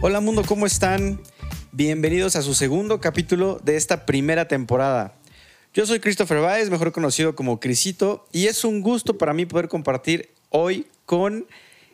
Hola mundo, ¿cómo están? Bienvenidos a su segundo capítulo de esta primera temporada. Yo soy Christopher Baez, mejor conocido como Crisito, y es un gusto para mí poder compartir hoy con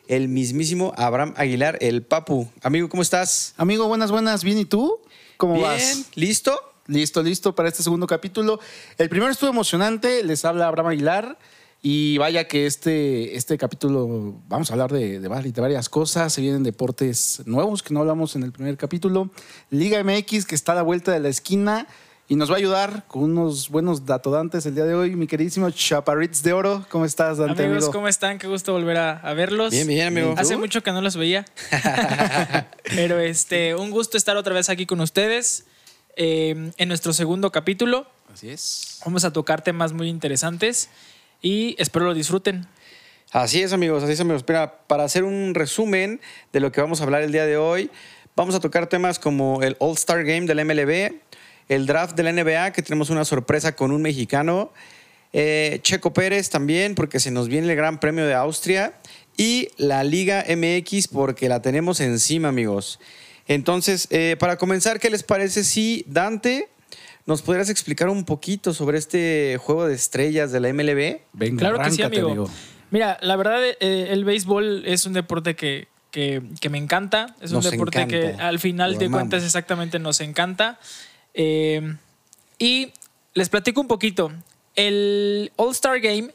el mismísimo Abraham Aguilar, el Papu. Amigo, ¿cómo estás? Amigo, buenas, buenas. ¿Bien y tú? ¿Cómo Bien, vas? ¿listo? Listo, listo para este segundo capítulo. El primero estuvo emocionante, les habla Abraham Aguilar. Y vaya que este, este capítulo vamos a hablar de, de de varias cosas. Se vienen deportes nuevos que no hablamos en el primer capítulo. Liga MX que está a la vuelta de la esquina y nos va a ayudar con unos buenos datodantes el día de hoy. Mi queridísimo Chaparritz de Oro. ¿Cómo estás, Dante? Amigos, amigo? ¿cómo están? Qué gusto volver a, a verlos. Bien, bien, amigo. Hace mucho que no los veía. Pero este, un gusto estar otra vez aquí con ustedes eh, en nuestro segundo capítulo. Así es. Vamos a tocar temas muy interesantes y espero lo disfruten. Así es, amigos, así es, amigos. Mira, para hacer un resumen de lo que vamos a hablar el día de hoy, vamos a tocar temas como el All-Star Game del MLB, el draft de la NBA, que tenemos una sorpresa con un mexicano, eh, Checo Pérez también, porque se nos viene el Gran Premio de Austria, y la Liga MX, porque la tenemos encima, amigos. Entonces, eh, para comenzar, ¿qué les parece si Dante nos podrías explicar un poquito sobre este juego de estrellas de la MLB? Venga, claro que sí, amigo. Mira, la verdad, eh, el béisbol es un deporte que, que- que me encanta. Es Nos un deporte que al final Lo de amamos. cuentas exactamente nos encanta. Eh, y les platico un poquito. El All-Star Game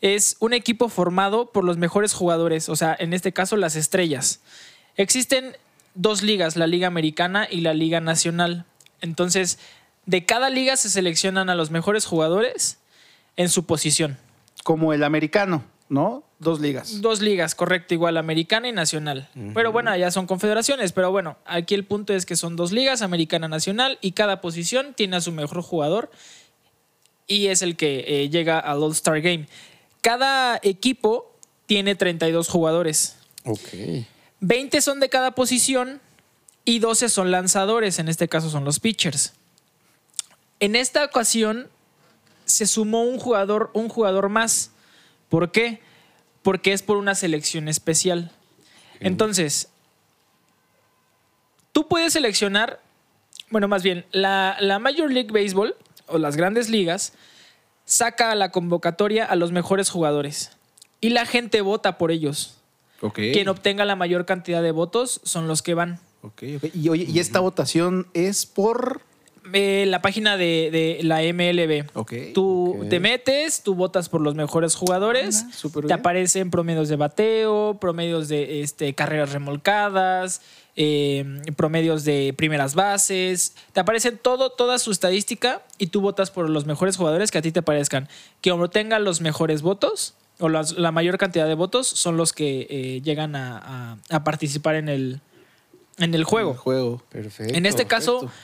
es un equipo formado por los mejores jugadores, o sea, en este caso las estrellas. Existen dos ligas, la Liga Americana y la Liga Nacional. Entonces, de cada liga se seleccionan a los mejores jugadores en su posición. Como el americano, ¿no? Dos ligas. Dos ligas, correcto, igual americana y nacional. Pero bueno, ya son confederaciones, pero bueno, aquí el punto es que son dos ligas, americana nacional, y cada posición tiene a su mejor jugador y es el que eh, llega al All-Star Game. Cada equipo tiene 32 jugadores. Ok. 20 son de cada posición y 12 son lanzadores, en este caso son los pitchers. En esta ocasión se sumó un jugador, un jugador más. ¿Por qué? Porque es por una selección especial. Entonces, tú puedes seleccionar, bueno, más bien, la, la Major League Baseball o las grandes ligas saca a la convocatoria a los mejores jugadores y la gente vota por ellos. Ok. Quien obtenga la mayor cantidad de votos son los que van. Ok, ok. Y, oye, y esta votación es por. Eh, la página de, de la MLB. Ok. Tú te metes, tú votas por los mejores jugadores, Anda, te bien. aparecen promedios de bateo, promedios de este, carreras remolcadas, eh, promedios de primeras bases, te aparecen todo, toda su estadística y tú votas por los mejores jugadores que a ti te parezcan. Que obtengan los mejores votos o las- la mayor cantidad de votos son los que eh, llegan a, a- a participar en el, en el juego. El juego. Perfecto. En este caso, perfecto.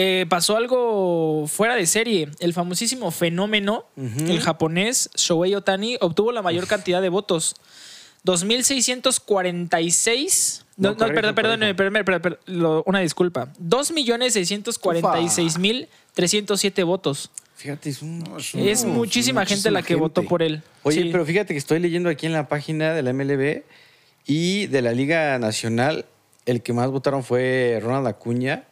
Eh, pasó algo fuera de serie. El famosísimo fenómeno, el japonés Shohei Otani, obtuvo la mayor cantidad de votos. 2.646. No, No, no, corrijo, perdón, perdón, perdón, perdón, perdón, lo- una disculpa. 2.646.307 votos. Fíjate, es un... es No, muchísima muchísima gente la que gente. votó por él. Oye, Sí. pero fíjate que estoy leyendo aquí en la página de la MLB y de la Liga Nacional, el que más votaron fue Ronald Acuña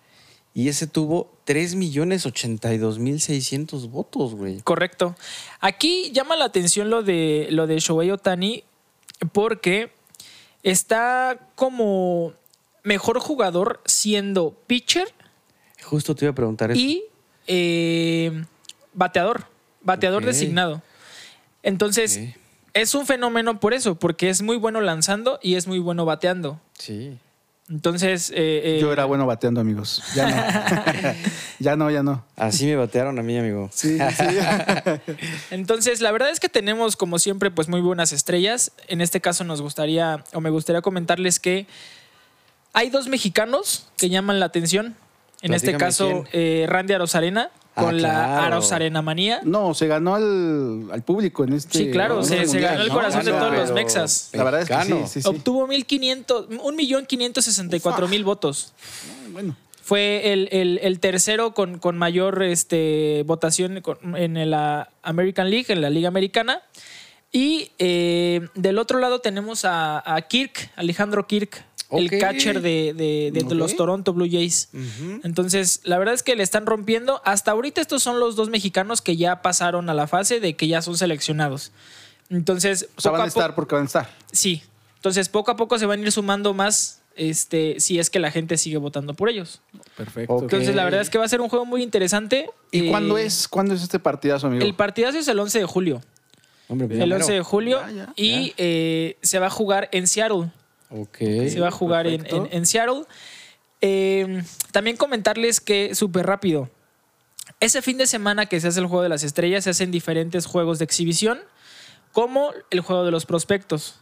y ese tuvo 3.082.600 votos, güey. Correcto. Aquí llama la atención lo de lo de Shohei Otani porque está como mejor jugador siendo pitcher Justo te iba a preguntar eso. y eh, bateador, bateador designado. Entonces, es un fenómeno por eso, porque es muy bueno lanzando y es muy bueno bateando. Sí. Entonces, eh, eh, Yo era bueno bateando, amigos. Ya no. ya no, ya no. Así me batearon a mí, amigo. Sí, sí. Entonces, la verdad es que tenemos, como siempre, pues muy buenas estrellas. En este caso nos gustaría, o me gustaría comentarles que hay dos mexicanos que llaman la atención. En este caso, eh, Randy Arozarena con Ah, la claro. Arozarena manía. No, se ganó al, al público en este. Sí, claro, se- este se ganó el ¿no? corazón de todos los mexas. La verdad es que sí, sí, sí. Obtuvo 1500, 1.564.000 votos. Bueno, Fue el, el- el tercero con, con mayor este, votación con- en la American League, en la Liga Americana. Y eh, del otro lado tenemos a, a Kirk, Alejandro Kirk, El catcher de, de- los Toronto Blue Jays. Entonces, la verdad es que le están rompiendo. Hasta ahorita estos son los dos mexicanos que ya pasaron a la fase de que ya son seleccionados. Entonces, o sea, van a a estar porque van a estar. Sí. Entonces, poco a poco se van a ir sumando más este, si es que la gente sigue votando por ellos. Perfecto. Entonces, la verdad es que va a ser un juego muy interesante. ¿Y Eh, cuándo es cuándo es este partidazo, amigo? El partidazo es el 11 de julio. Hombre, pues El mero. 11 de julio. Ya, ya, y eh, se va a jugar en Seattle. Se va a jugar en, en- en Seattle. Eh, también comentarles que, súper rápido, ese fin de semana que se hace el Juego de las Estrellas, se hacen diferentes juegos de exhibición, como el Juego de los Prospectos.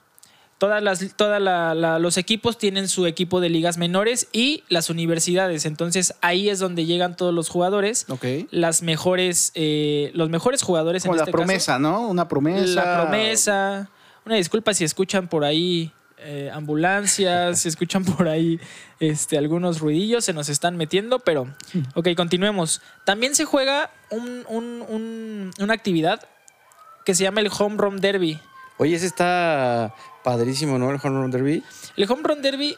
Todas las, todas la- la- los equipos tienen su equipo de ligas menores y las universidades. Entonces ahí es donde llegan todos los jugadores. Ok. Las mejores, eh, los mejores jugadores Como en la este caso. promesa, ¿no? Una promesa. La promesa. Una disculpa si escuchan por ahí eh, ambulancias, si escuchan por ahí este, algunos ruidillos, se nos están metiendo, pero ok, continuemos. También se juega un- un- un- una actividad que se llama el Home Run Derby. Oye, ese está padrísimo, ¿no? El Home Run Derby. El Home Run Derby,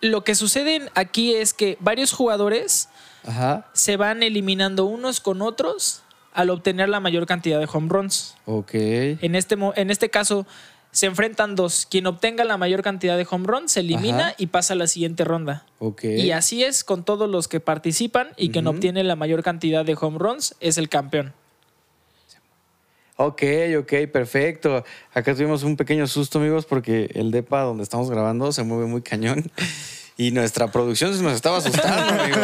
lo que sucede aquí es que varios jugadores Ajá. se van eliminando unos con otros al obtener la mayor cantidad de home runs. Ok. En este, en este caso, se enfrentan dos. Quien obtenga la mayor cantidad de home runs se elimina Ajá. y pasa a la siguiente ronda. Y así es con todos los que participan y quien Ujú. obtiene la mayor cantidad de home runs es el campeón. Ok, ok, perfecto. Acá tuvimos un pequeño susto, amigos, porque el depa donde estamos grabando se mueve muy cañón. Y nuestra producción se nos estaba asustando, amigos.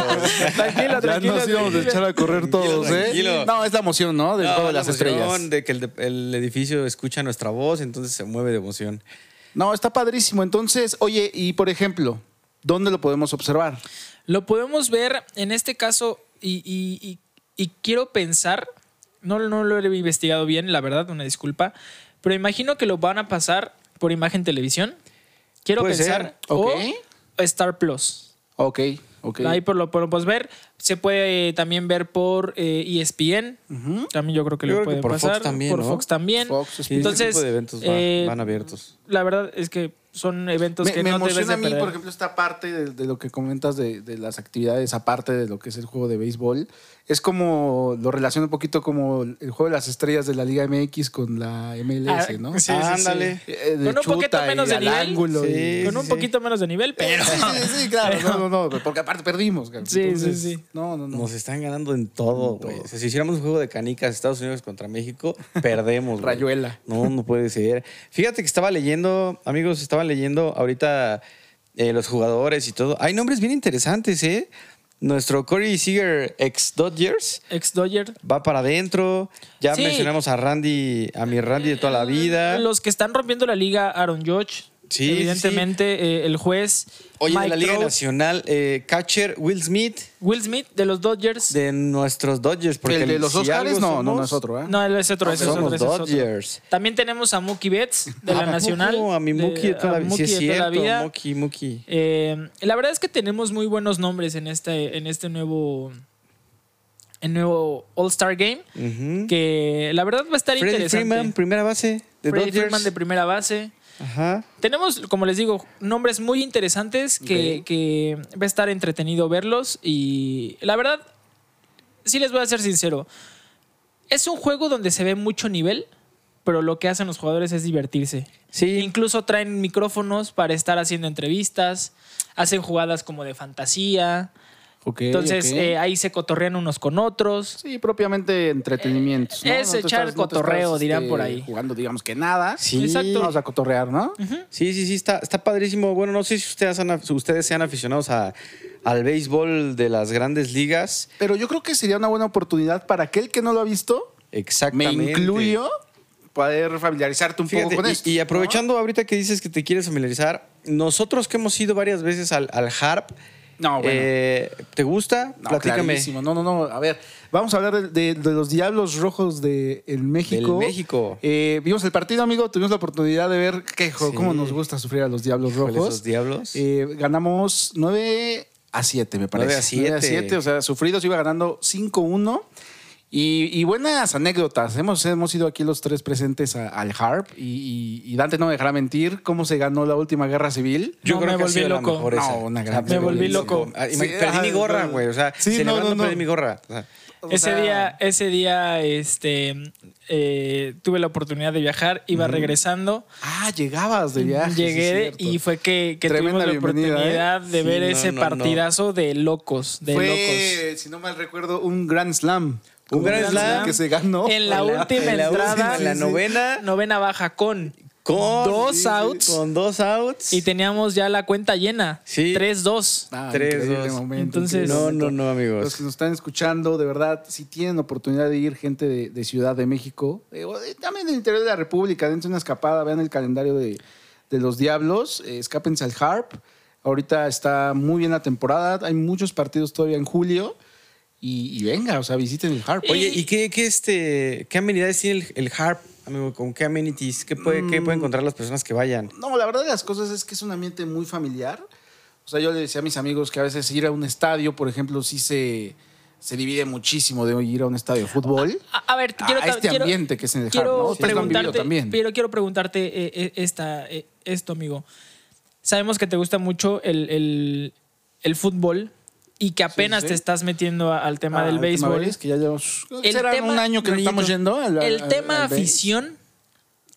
Tranquilo, Ya tranquilo. nos íbamos a echar a correr todos, ¿eh? tranquilo. No, es la emoción, ¿no? Del No, juego de la las emoción estrellas. De que el, edificio escucha nuestra voz, entonces se mueve de emoción. No, está padrísimo. Entonces, oye, y por ejemplo, ¿dónde lo podemos observar? Lo podemos ver en este caso y, y- y- y quiero pensar, no, no lo he investigado bien, la verdad, una disculpa, pero imagino que lo van a pasar por imagen televisión. Quiero Puede pensar. ser. O Ok. Star Plus. Ok, ok. Ahí por lo podemos ver. Se puede también ver por eh, ESPN. También yo creo que Yo lo creo que puede por Fox pasar. también, por ¿no? Fox también. Fox, Sí, Entonces, ese tipo de eventos va- eh, van abiertos. La verdad es que son eventos Me, que me no debes emociona de a mí, perder. por ejemplo, esta parte de, de lo que comentas de, de las actividades, aparte de lo que es el juego de béisbol. Es como, lo relaciono un poquito como el juego de las estrellas de la Liga MX con la MLS, Ah, ¿no? sí, sí, sí. Ándale. Eh, de Con un poquito menos de nivel. ángulo Sí. Con un sí. poquito menos de nivel, pero. Sí, sí, sí, claro. No, no, no, porque aparte perdimos. cabrón. Sí, sí, sí. No, no, no. Nos están ganando en todo, güey. O sea, si hiciéramos un juego de canicas Estados Unidos contra México, perdemos, güey. Rayuela. No, no puede ser. Fíjate que estaba leyendo, amigos, estaba leyendo ahorita eh, los jugadores y todo. Hay nombres bien interesantes, ¿eh? Nuestro Corey Seager, ex Dodgers, Ex Dodger. va para adentro. Ya Sí. mencionamos a Randy, a mi Randy de toda la vida. Los que están rompiendo la liga, Aaron Judge. Sí, Evidentemente, eh, el juez. Oye, de Mike la Liga Trout, Nacional, eh, catcher Will Smith Will Smith de los Dodgers. de nuestros Dodgers. Porque el de los si Oscars, no, no, somos, no es otro, ¿eh? No, él es otro, es otro, Somos ese es otro. Dodgers. También tenemos a Mookie Betts de la ¿A poco? Nacional. A mi Mookie de toda. Sí, Mookie es de toda la cierto. vida. Mookie, Mookie. Eh, la verdad es que tenemos muy buenos nombres en este, en este nuevo, el nuevo All-Star Game. Que la verdad va a estar Freddie interesante. Freeman, primera base de Freddie Dodgers. Freeman de primera base. Ajá. Tenemos, como les digo, nombres muy interesantes que, que va a estar entretenido verlos. Y la verdad, sí les voy a ser sincero. Es un juego donde se ve mucho nivel, pero lo que hacen los jugadores es divertirse. Sí. Incluso traen micrófonos para estar haciendo entrevistas, hacen jugadas como de fantasía. Entonces eh, ahí se cotorrean unos con otros. Sí, propiamente entretenimientos. ¿no? es echar estás- cotorreo, estás, dirán este, por ahí. Jugando, digamos que nada. Sí. Exacto. Vamos a cotorrear, ¿no? Sí, sí, sí, está, está padrísimo. Bueno, no sé si ustedes, han- ustedes sean aficionados a- al béisbol de las grandes ligas. Pero yo creo que sería una buena oportunidad para aquel que no lo ha visto, me Exactamente. incluyo, poder familiarizarte un Fíjate, poco con y- esto. y, ¿no? aprovechando ahorita que dices que te quieres familiarizar, nosotros que hemos ido varias veces al, al HARP, No, bueno. eh, ¿te gusta? No, Platícame. clarísimo. No, no, no. A ver, vamos a hablar de, de- de los Diablos Rojos de el México. Del México. Eh, vimos el partido, amigo. Tuvimos la oportunidad de ver jo- Sí. cómo nos gusta sufrir a los Diablos Rojos. esos diablos. Eh, ganamos 9 a 7, me parece. 9 a 7. O sea, sufridos iba ganando 5-1. Y, y buenas anécdotas. Hemos, hemos ido aquí los tres presentes a- al HARP. Y, y- y Dante no me dejará mentir cómo se ganó la última guerra civil. Yo No, creo me que ha volví sido la loco. mejor No, una gran Me volví loco. Ah, Sí, ima- perdí ajá, mi gorra, no, güey. O sea, sí, no, celebrando no, no. perdí mi gorra. O sea, O ese sea, día, ese día, este, eh, tuve la oportunidad de viajar, iba regresando. Ah, llegabas de viaje. Llegué y fue que, que Tremenda tuvimos la bienvenida, oportunidad de Sí, ver no, ese no, no. partidazo de locos, de locos. Fue, si no mal recuerdo, un Grand Slam. Un Grand Slam que se ganó. En la última en la entrada, última, en la novena. novena baja con, con dos sí, outs Con dos outs. y teníamos ya la cuenta llena. Sí. 3-2. Ah, Tres, increíble dos. momento, Entonces- No, no, no, amigos. Los que nos están escuchando, de verdad, si tienen oportunidad de ir, gente de, de Ciudad de México, eh, o de- también del interior de la República, dense una escapada, vean el calendario de, de los Diablos, eh, escápense al Harp. Ahorita está muy bien la temporada, hay muchos partidos todavía en julio. Y, y venga, o sea, visiten el Harp. Oye, ¿y qué, qué, este, qué amenidades tiene el, el HARP, amigo? ¿Con qué amenities? ¿Qué, puede, qué Mm. pueden encontrar las personas que vayan? No, la verdad de las cosas es que es un ambiente muy familiar. O sea, yo le decía a mis amigos que a veces ir a un estadio, por ejemplo, sí se, se divide muchísimo de ir a un estadio de fútbol. A, a ver, a quiero, este quiero- ambiente que es en el quiero Harp, ¿no? Preguntarte, también. pero quiero preguntarte eh, eh, esta, eh, esto, amigo. Sabemos que te gusta mucho el, el- el fútbol y que apenas sí. te estás metiendo al tema Ah, del el tema béisbol. béis, que ya llevamos El tema- un año que estamos yendo. al- el al- tema al afición,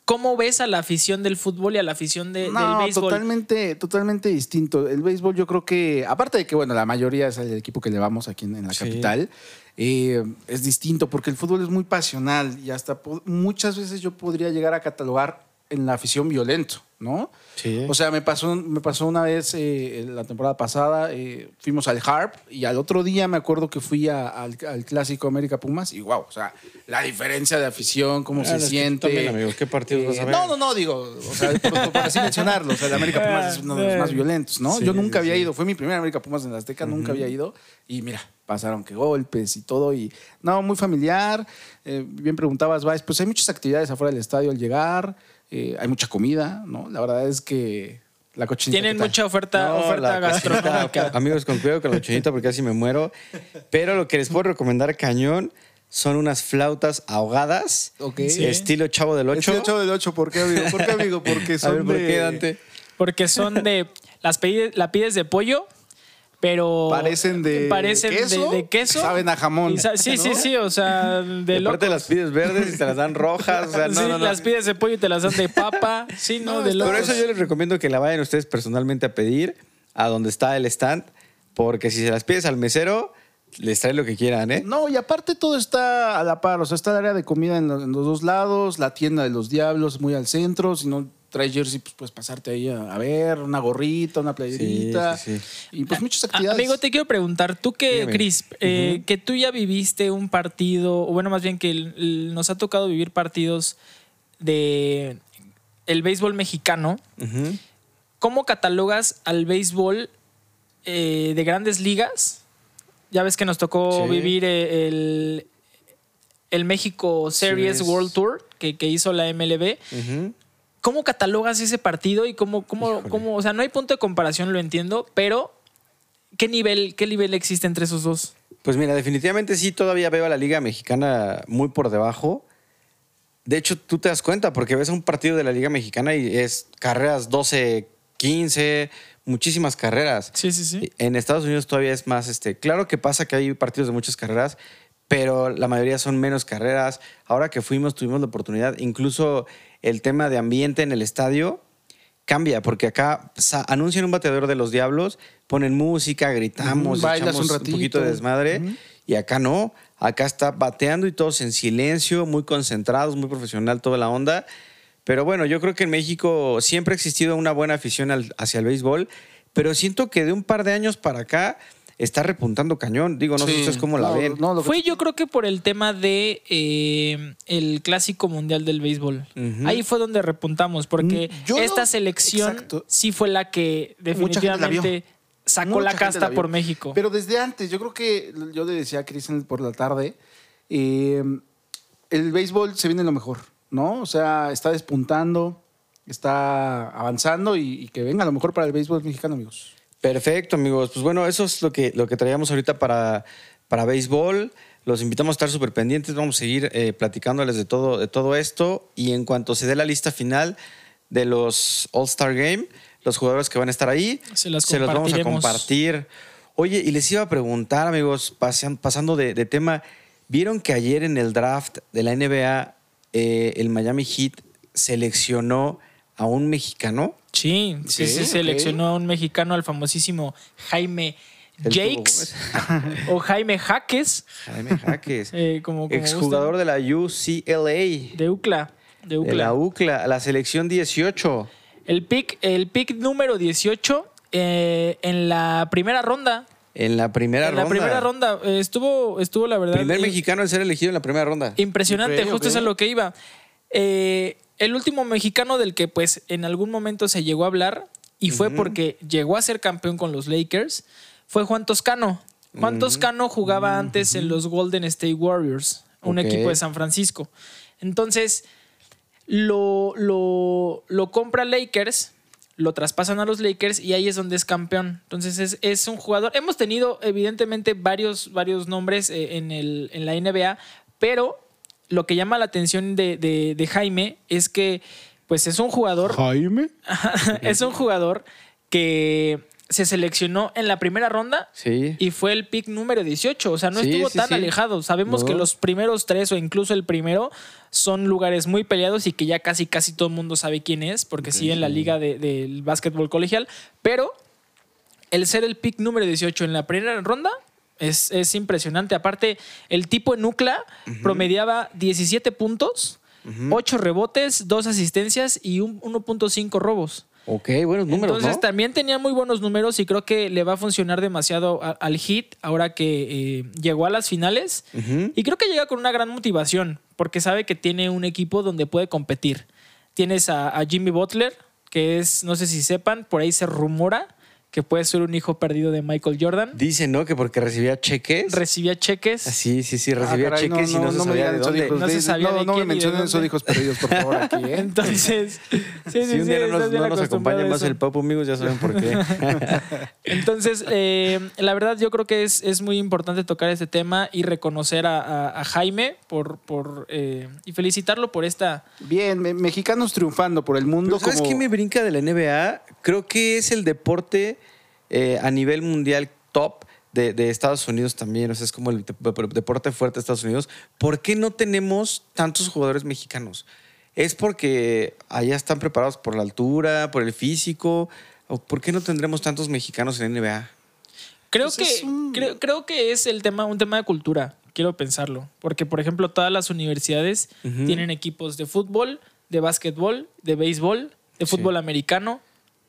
¿cómo ves a la afición del fútbol y a la afición de- del No, béisbol? totalmente, totalmente distinto. El béisbol, yo creo que, aparte de que, bueno, la mayoría es el equipo que le vamos aquí en, en la Sí. capital, eh, es distinto porque el fútbol es muy pasional y hasta muchas veces yo podría llegar a catalogar en la afición violento, ¿no? Sí. O sea, me pasó, me pasó una vez eh, la temporada pasada, eh, fuimos al Harp y al otro día me acuerdo que fui a- al, al clásico América Pumas y wow, o sea, la diferencia de afición, cómo Ah, se siente. también, ¿qué partidos vas a ver? No, no, no, digo, o sea, por, por así mencionarlo, o sea, el América Pumas es uno de los más violentos, ¿no? Sí, Yo nunca sí, había ido, fue mi primera América Pumas en la Azteca, nunca había ido y mira, pasaron que golpes y todo y no, muy familiar. Eh, bien preguntabas, Vice, pues hay muchas actividades afuera del estadio al llegar, eh, hay mucha comida, ¿no? La verdad es que la cochinita. Tienen mucha oferta, No, oferta gastronómica. Amigos, con cuidado con la cochinita porque casi me muero. Pero lo que les puedo recomendar cañón son unas flautas ahogadas. Ok. Sí. Estilo Chavo del 8. Este 8 del 8, ¿por qué, amigo? ¿Por qué, amigo? Porque A son ver, ¿por de- qué, Dante? Porque son de. Las pide- la pides de pollo, pero. Parecen de parecen de- queso, de queso. saben a jamón, Y sí, ¿no? sí, sí. O sea, Y de aparte locos. las pides verdes y te las dan rojas. O sea, no, sí, no, no. las pides de pollo y te las dan de papa. Sí, no, No, de locos. Por eso yo les recomiendo que la vayan ustedes personalmente a pedir a donde está el stand. Porque si se las pides al mesero, les trae lo que quieran, ¿eh? No, y aparte todo está a la par, o sea, está el área de comida en los dos lados, la tienda de los diablos muy al centro, si no traes jersey, pues puedes pasarte ahí a, a ver, una gorrita, una playerita, Sí, sí, y pues muchas actividades. Amigo, te quiero preguntar, tú que. Cris, eh, que tú ya viviste un partido, o bueno, más bien que el- el- nos ha tocado vivir partidos de el béisbol mexicano. ¿cómo catalogas al béisbol eh, de grandes ligas? Ya ves que nos tocó Sí. vivir eh, el, el México Series. World Tour que, que hizo la MLB. ¿Cómo catalogas ese partido y cómo, cómo, cómo, o sea, no hay punto de comparación, lo entiendo, pero ¿qué nivel, qué nivel existe entre esos dos? Pues mira, definitivamente sí, todavía veo a la Liga Mexicana muy por debajo. De hecho, tú te das cuenta porque ves un partido de la Liga Mexicana y es carreras 12, 15, muchísimas carreras. Sí, sí, sí. En Estados Unidos todavía es más, este, claro que pasa que hay partidos de muchas carreras, pero la mayoría son menos carreras. Ahora que fuimos, tuvimos la oportunidad, incluso el tema de ambiente en el estadio cambia, porque acá anuncian un bateador de los diablos, ponen música, gritamos, bailas echamos un poquito de desmadre, y acá no, acá está bateando y todos en silencio, muy concentrados, muy profesional toda la onda. Pero bueno, yo creo que en México siempre ha existido una buena afición al- hacia el béisbol, pero siento que de un par de años para acá está repuntando cañón. Digo, no sé Sí. ustedes cómo la No, ven. no, lo que- Fue yo creo que por el tema de eh, el clásico mundial del béisbol. Ahí fue donde repuntamos, porque Mm, yo esta selección exacto. sí fue la que la definitivamente sacó Mucha la casta por México. Pero desde antes, yo creo que yo le decía a Cristian por la tarde, eh, el béisbol se viene lo mejor, ¿no? O sea, está despuntando, está avanzando y, y que venga lo mejor para el béisbol mexicano, amigos. Perfecto, amigos. Pues bueno, eso es lo que, lo que traíamos ahorita para, para béisbol. Los invitamos a estar súper pendientes. Vamos a seguir eh, platicándoles de todo, de todo esto. Y en cuanto se dé la lista final de los All-Star Game, los jugadores que van a estar ahí, Se las los vamos a compartir. Oye, y les iba a preguntar, amigos, pasando de, de tema, ¿vieron que ayer en el draft de la NBA eh, el Miami Heat seleccionó a un mexicano? Sí, sí, Ok, sí, seleccionó a un mexicano, al famosísimo Jaime El Jakes o Jaime Jaques, Jaime Jaques. eh, como, como Exjugador de la UCLA. de UCLA. De De UCLA. la UCLA, la selección 18. El pick, el pick número 18 eh, en la primera ronda. En la primera en ronda. la primera ronda eh, estuvo, estuvo la verdad. Primer mexicano en ser elegido en la primera ronda. Impresionante, Ok, justo es lo que iba. Eh, el último mexicano del que pues en algún momento se llegó a hablar y fue porque llegó a ser campeón con los Lakers fue Juan Toscano. Juan Toscano jugaba antes en los Golden State Warriors, un equipo de San Francisco. Entonces lo, lo, lo compra Lakers, lo traspasan a los Lakers y ahí es donde es campeón. Entonces es, es un jugador. Hemos tenido evidentemente varios, varios nombres eh, en, el, en la NBA, pero lo que llama la atención de, de- de Jaime es que pues es un jugador Jaime. es un jugador que se seleccionó en la primera ronda Sí. y fue el pick número 18. O sea, no Sí, estuvo sí, tan sí. alejado. Sabemos No. que los primeros tres o incluso el primero son lugares muy peleados y que ya casi casi todo el mundo sabe quién es porque sigue en la liga de- del básquetbol colegial. Pero el ser el pick número 18 en la primera ronda es, es impresionante. Aparte, el tipo en Nucla promediaba 17 puntos, 8 rebotes, 2 asistencias y un 1.5 robos. Ok, buenos números, Entonces ¿no? también tenía muy buenos números y creo que le va a funcionar demasiado a- al hit ahora que eh, llegó a las finales. Y creo que llega con una gran motivación porque sabe que tiene un equipo donde puede competir. Tienes a, a Jimmy Butler, que es, no sé si sepan, por ahí se rumora que puede ser un hijo perdido de Michael Jordan. Dicen, ¿no? Que porque recibía cheques. Recibía cheques. Ah, sí, sí, sí, recibía Ah, caray, cheques y no, se me sabía de dónde. No se sabía no, de no me quién mencionen esos hijos perdidos, por favor, aquí, ¿eh? Entonces, sí, sí, si un sí, día no nos, bien no nos acostumbrado acompaña más el papo, amigos, ya saben por qué. Entonces, eh, la verdad yo creo que es, es muy importante tocar este tema y reconocer a, a- a Jaime por, por eh, y felicitarlo por esta... Bien, me- mexicanos triunfando por el mundo. Pero ¿Sabes como... qué me brinca de la NBA? Creo que es el deporte eh, a nivel mundial top de, de Estados Unidos también. O sea, es como el dep- deporte fuerte de Estados Unidos. ¿Por qué no tenemos tantos jugadores mexicanos? ¿Es porque allá están preparados por la altura, por el físico? ¿O por qué no tendremos tantos mexicanos en NBA? Creo Pues que es un- creo, creo que es el tema, un tema de cultura, quiero pensarlo. Porque, por ejemplo, todas las universidades tienen equipos de fútbol, de básquetbol, de béisbol, de Sí. fútbol americano.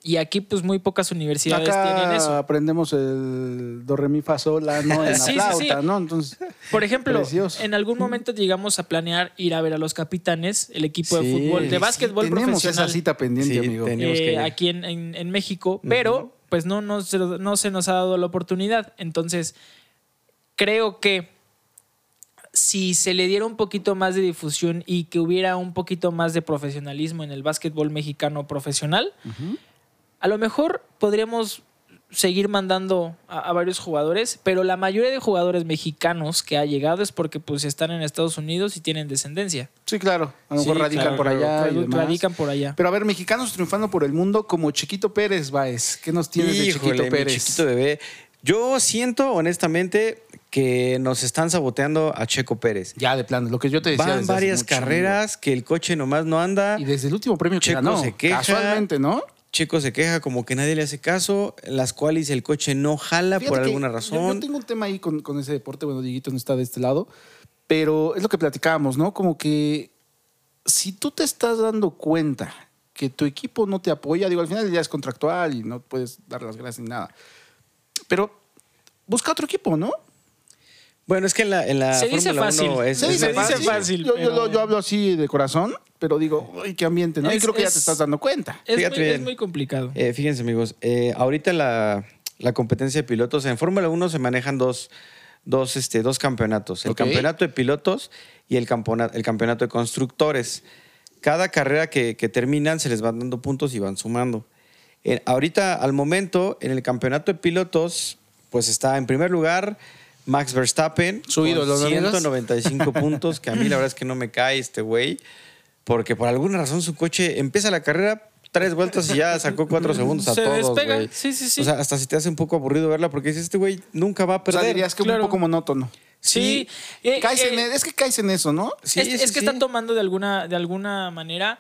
Y aquí, pues, muy pocas universidades Acá tienen eso. aprendemos el do, re, mi, fa, sol, la, no, en la Sí, flauta, sí. ¿no? Entonces, Por ejemplo, Precioso. en algún momento llegamos a planear ir a ver a los capitanes, el equipo de fútbol, de sí, básquetbol tenemos profesional. esa cita pendiente, Sí, amigo. eh, que aquí en, en- en México, pero pues no, no, se, no se nos ha dado la oportunidad. Entonces, creo que si se le diera un poquito más de difusión y que hubiera un poquito más de profesionalismo en el básquetbol mexicano profesional, a lo mejor podríamos seguir mandando a, a varios jugadores, pero la mayoría de jugadores mexicanos que ha llegado es porque pues están en Estados Unidos y tienen descendencia. Sí, claro. A lo Sí, mejor radican claro, por claro. allá. y Radu- demás. Radican por allá. Pero a ver, mexicanos triunfando por el mundo como Chiquito Pérez, Baez. ¿Qué nos tienes de Híjole, Chiquito mi Pérez? chiquito bebé. Yo siento, honestamente, que nos están saboteando a Checo Pérez. Ya, de plano, lo que yo te decía. Van desde hace varias mucho, carreras que el coche nomás no anda. Y desde el último premio que Checo ganó. se queja. Casualmente, ¿no? Checo se queja como que nadie le hace caso, las cuales el coche no jala Fíjate por alguna yo- razón. Yo, tengo un tema ahí con, con ese deporte. Bueno, Dieguito no está de este lado. Pero es lo que platicábamos, ¿no? Como que si tú te estás dando cuenta que tu equipo no te apoya, digo, al final ya es contractual y no puedes dar las gracias ni nada. Pero busca otro equipo, ¿no? Bueno, es que en la, en la Se dice Fórmula fácil. 1 es, Se es dice más fácil. fácil, Yo, yo pero- lo- yo hablo así de corazón, pero digo, uy, qué ambiente, ¿no? y Es- creo que ya te estás dando cuenta. Es, Fíjate muy, es muy complicado. Eh, fíjense, amigos, eh, ahorita la, la competencia de pilotos, en Fórmula 1 se manejan dos, dos, este, dos campeonatos: el Ok. campeonato de pilotos y el campeonato, el campeonato de constructores. Cada carrera que, que terminan se les van dando puntos y van sumando. Eh, ahorita, al momento, en el campeonato de pilotos, pues está en primer lugar Max Verstappen. Su con ídolo, ¿no, amigos? 195 puntos, que a mí la verdad es que no me cae este güey, porque por alguna razón su coche empieza la carrera tres vueltas y ya sacó cuatro segundos a Se todos, despega. güey. Sí, sí, sí. O sea, hasta se te hace un poco aburrido verla porque dices, este güey nunca va a O perder. sea, dirías que claro. un poco monótono. Sí. Eh, Caes en- eh, es que caes en eso, ¿no? Sí, es, sí, es que sí. está tomando de alguna, de alguna manera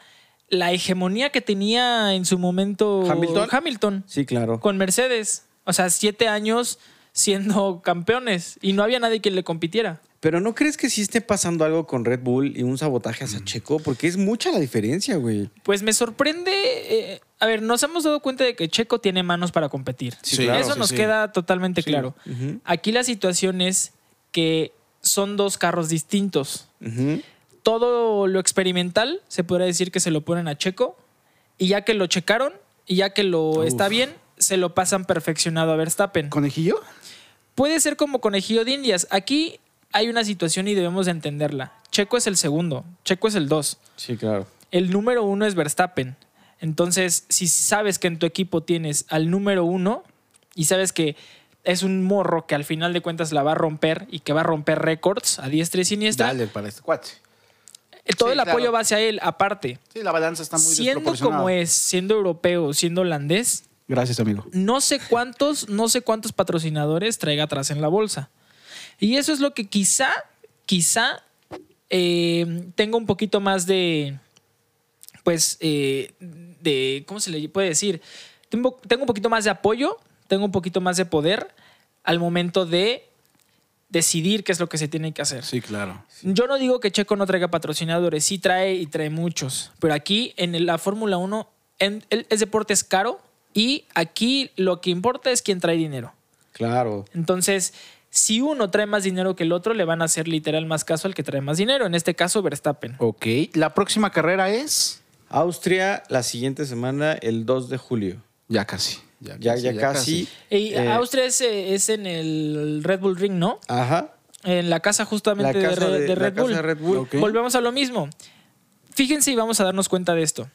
la hegemonía que tenía en su momento ¿Hamilton? Hamilton Sí, claro. con Mercedes. O sea, siete años siendo campeones y no había nadie que le compitiera. Pero ¿no crees que sí esté pasando algo con Red Bull y un sabotaje hacia Checo? Porque es mucha la diferencia, güey. Pues me sorprende. eh, a ver, nos hemos dado cuenta de que Checo tiene manos para competir. Sí, claro, Eso sí, nos sí. queda totalmente claro. Ujú. Aquí la situación es que son dos carros distintos. Ujú. Todo lo experimental se podría decir que se lo ponen a Checo y ya que lo checaron y ya que lo está bien, se lo pasan perfeccionado a Verstappen. ¿Conejillo? Puede ser como conejillo de indias. Aquí hay una situación y debemos de entenderla. Checo es el segundo, Checo es el dos. Sí, claro. El número uno es Verstappen. Entonces, si sabes que en tu equipo tienes al número uno y sabes que es un morro que al final de cuentas la va a romper y que va a romper récords a diestra y siniestra, Dale para este cuate. eh, todo Sí, el apoyo claro. va hacia él. Aparte, Sí, la balanza está muy siendo como es, siendo europeo, siendo holandés, Gracias, amigo. no sé cuántos, no sé cuántos patrocinadores traiga atrás en la bolsa. Y eso es lo que quizá, quizá eh, tenga un poquito más de, pues, eh, de, ¿cómo se le puede decir? Tengo, tengo un poquito más de apoyo, tengo un poquito más de poder al momento de decidir qué es lo que se tiene que hacer. Sí, claro. Yo no digo que Checo no traiga patrocinadores, sí trae y trae muchos, pero aquí en la Fórmula 1 en- el- es deporte es caro y aquí lo que importa es quién trae dinero. Claro. Entonces, si uno trae más dinero que el otro, le van a hacer literal más caso al que trae más dinero, en este caso Verstappen. Ok. La próxima carrera es. Austria la siguiente semana, el 2 de julio. Ya casi. Ya, ya, casi. Y Eh, Austria es, eh, es en el Red Bull Ring, ¿no? Ajá. En la casa justamente La de, casa Re- de- de la Red casa Bull. de Red Bull. Volvemos a lo mismo. Fíjense y vamos a darnos cuenta de esto.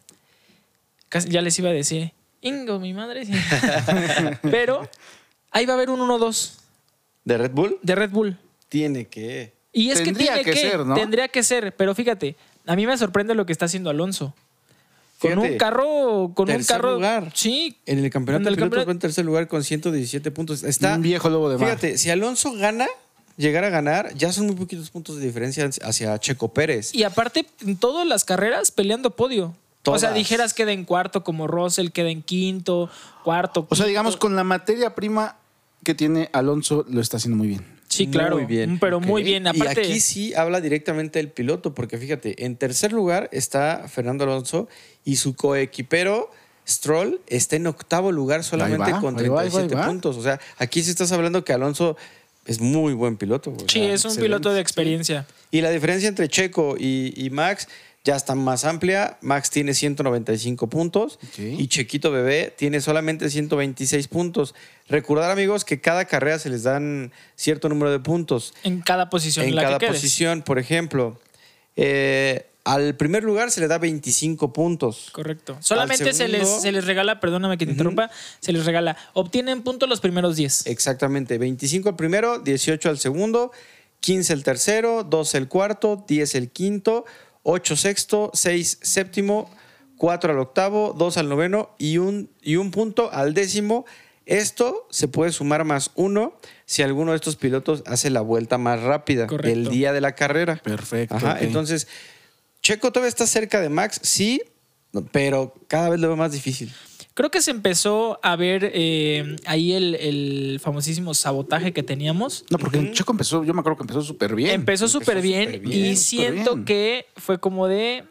Casi- ya les iba a decir, Ingo, mi madre. sí". Pero ahí va a haber un 1-2 ¿De Red Bull? de Red Bull. Tiene que. Y es Tendría que tiene que que, ser, ¿no? tendría que ser, pero fíjate, a mí me sorprende lo que está haciendo Alonso. Con Fíjate, un carro, con un tercer carro, lugar. sí, En el campeonato En el campeonato- va en tercer lugar con 117 puntos. Está. Un viejo lobo de mar. Fíjate, si Alonso gana, llegara a ganar, ya son muy poquitos puntos de diferencia hacia Checo Pérez. Y aparte, en todas las carreras peleando podio. O sea, dijeras queda en cuarto como Russell, queda en quinto, cuarto. O sea, digamos, con la materia prima que tiene Alonso, lo está haciendo muy bien. Sí, claro. Muy bien. Pero muy bien. Aparte, Y aquí sí habla directamente del piloto, porque fíjate, en tercer lugar está Fernando Alonso y su coequipero Stroll está en octavo lugar solamente va, con ahí va, ahí va, ahí 37 va. puntos. O sea, aquí sí estás hablando que Alonso es muy buen piloto. o sí, sea, es un excelente, piloto de sí. experiencia. Y la diferencia entre Checo y, y Max ya está más amplia. Max tiene 195 puntos y Chequito Bebé tiene solamente 126 puntos. Recordar, amigos, que cada carrera se les dan cierto número de puntos. En cada posición en, En la cada que posición, por ejemplo, eh, al primer lugar se le da 25 puntos. Correcto. Solamente se, les, se les regala, perdóname que te interrumpa, se les regala. Obtienen puntos los primeros 10. Exactamente, 25 al primero, 18 al segundo, 15 el tercero, 12 el cuarto, 10 el quinto, 8 sexto, 6 séptimo, 4 al octavo, 2 al noveno y un, y un punto al décimo. Esto se puede sumar más uno si alguno de estos pilotos hace la vuelta más rápida Correcto. el día de la carrera. Perfecto, Ajá, entonces, Checo todavía está cerca de Max, sí, pero cada vez lo veo más difícil. Creo que se empezó a ver eh, ahí el, el famosísimo sabotaje que teníamos. No, porque Checo empezó, yo me acuerdo que empezó súper bien. Empezó súper bien, y siento bien. que fue como de...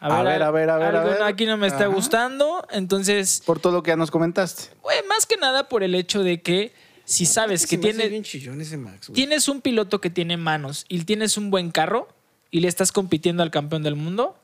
A ver, a ver, a ver, a algo ver. aquí no me está Ajá. gustando. Entonces, Por todo lo que ya nos comentaste. güey, más que nada por el hecho de que si sabes que tiene, chillón ese Max, tienes un piloto que tiene manos y tienes un buen carro y le estás compitiendo al campeón del mundo,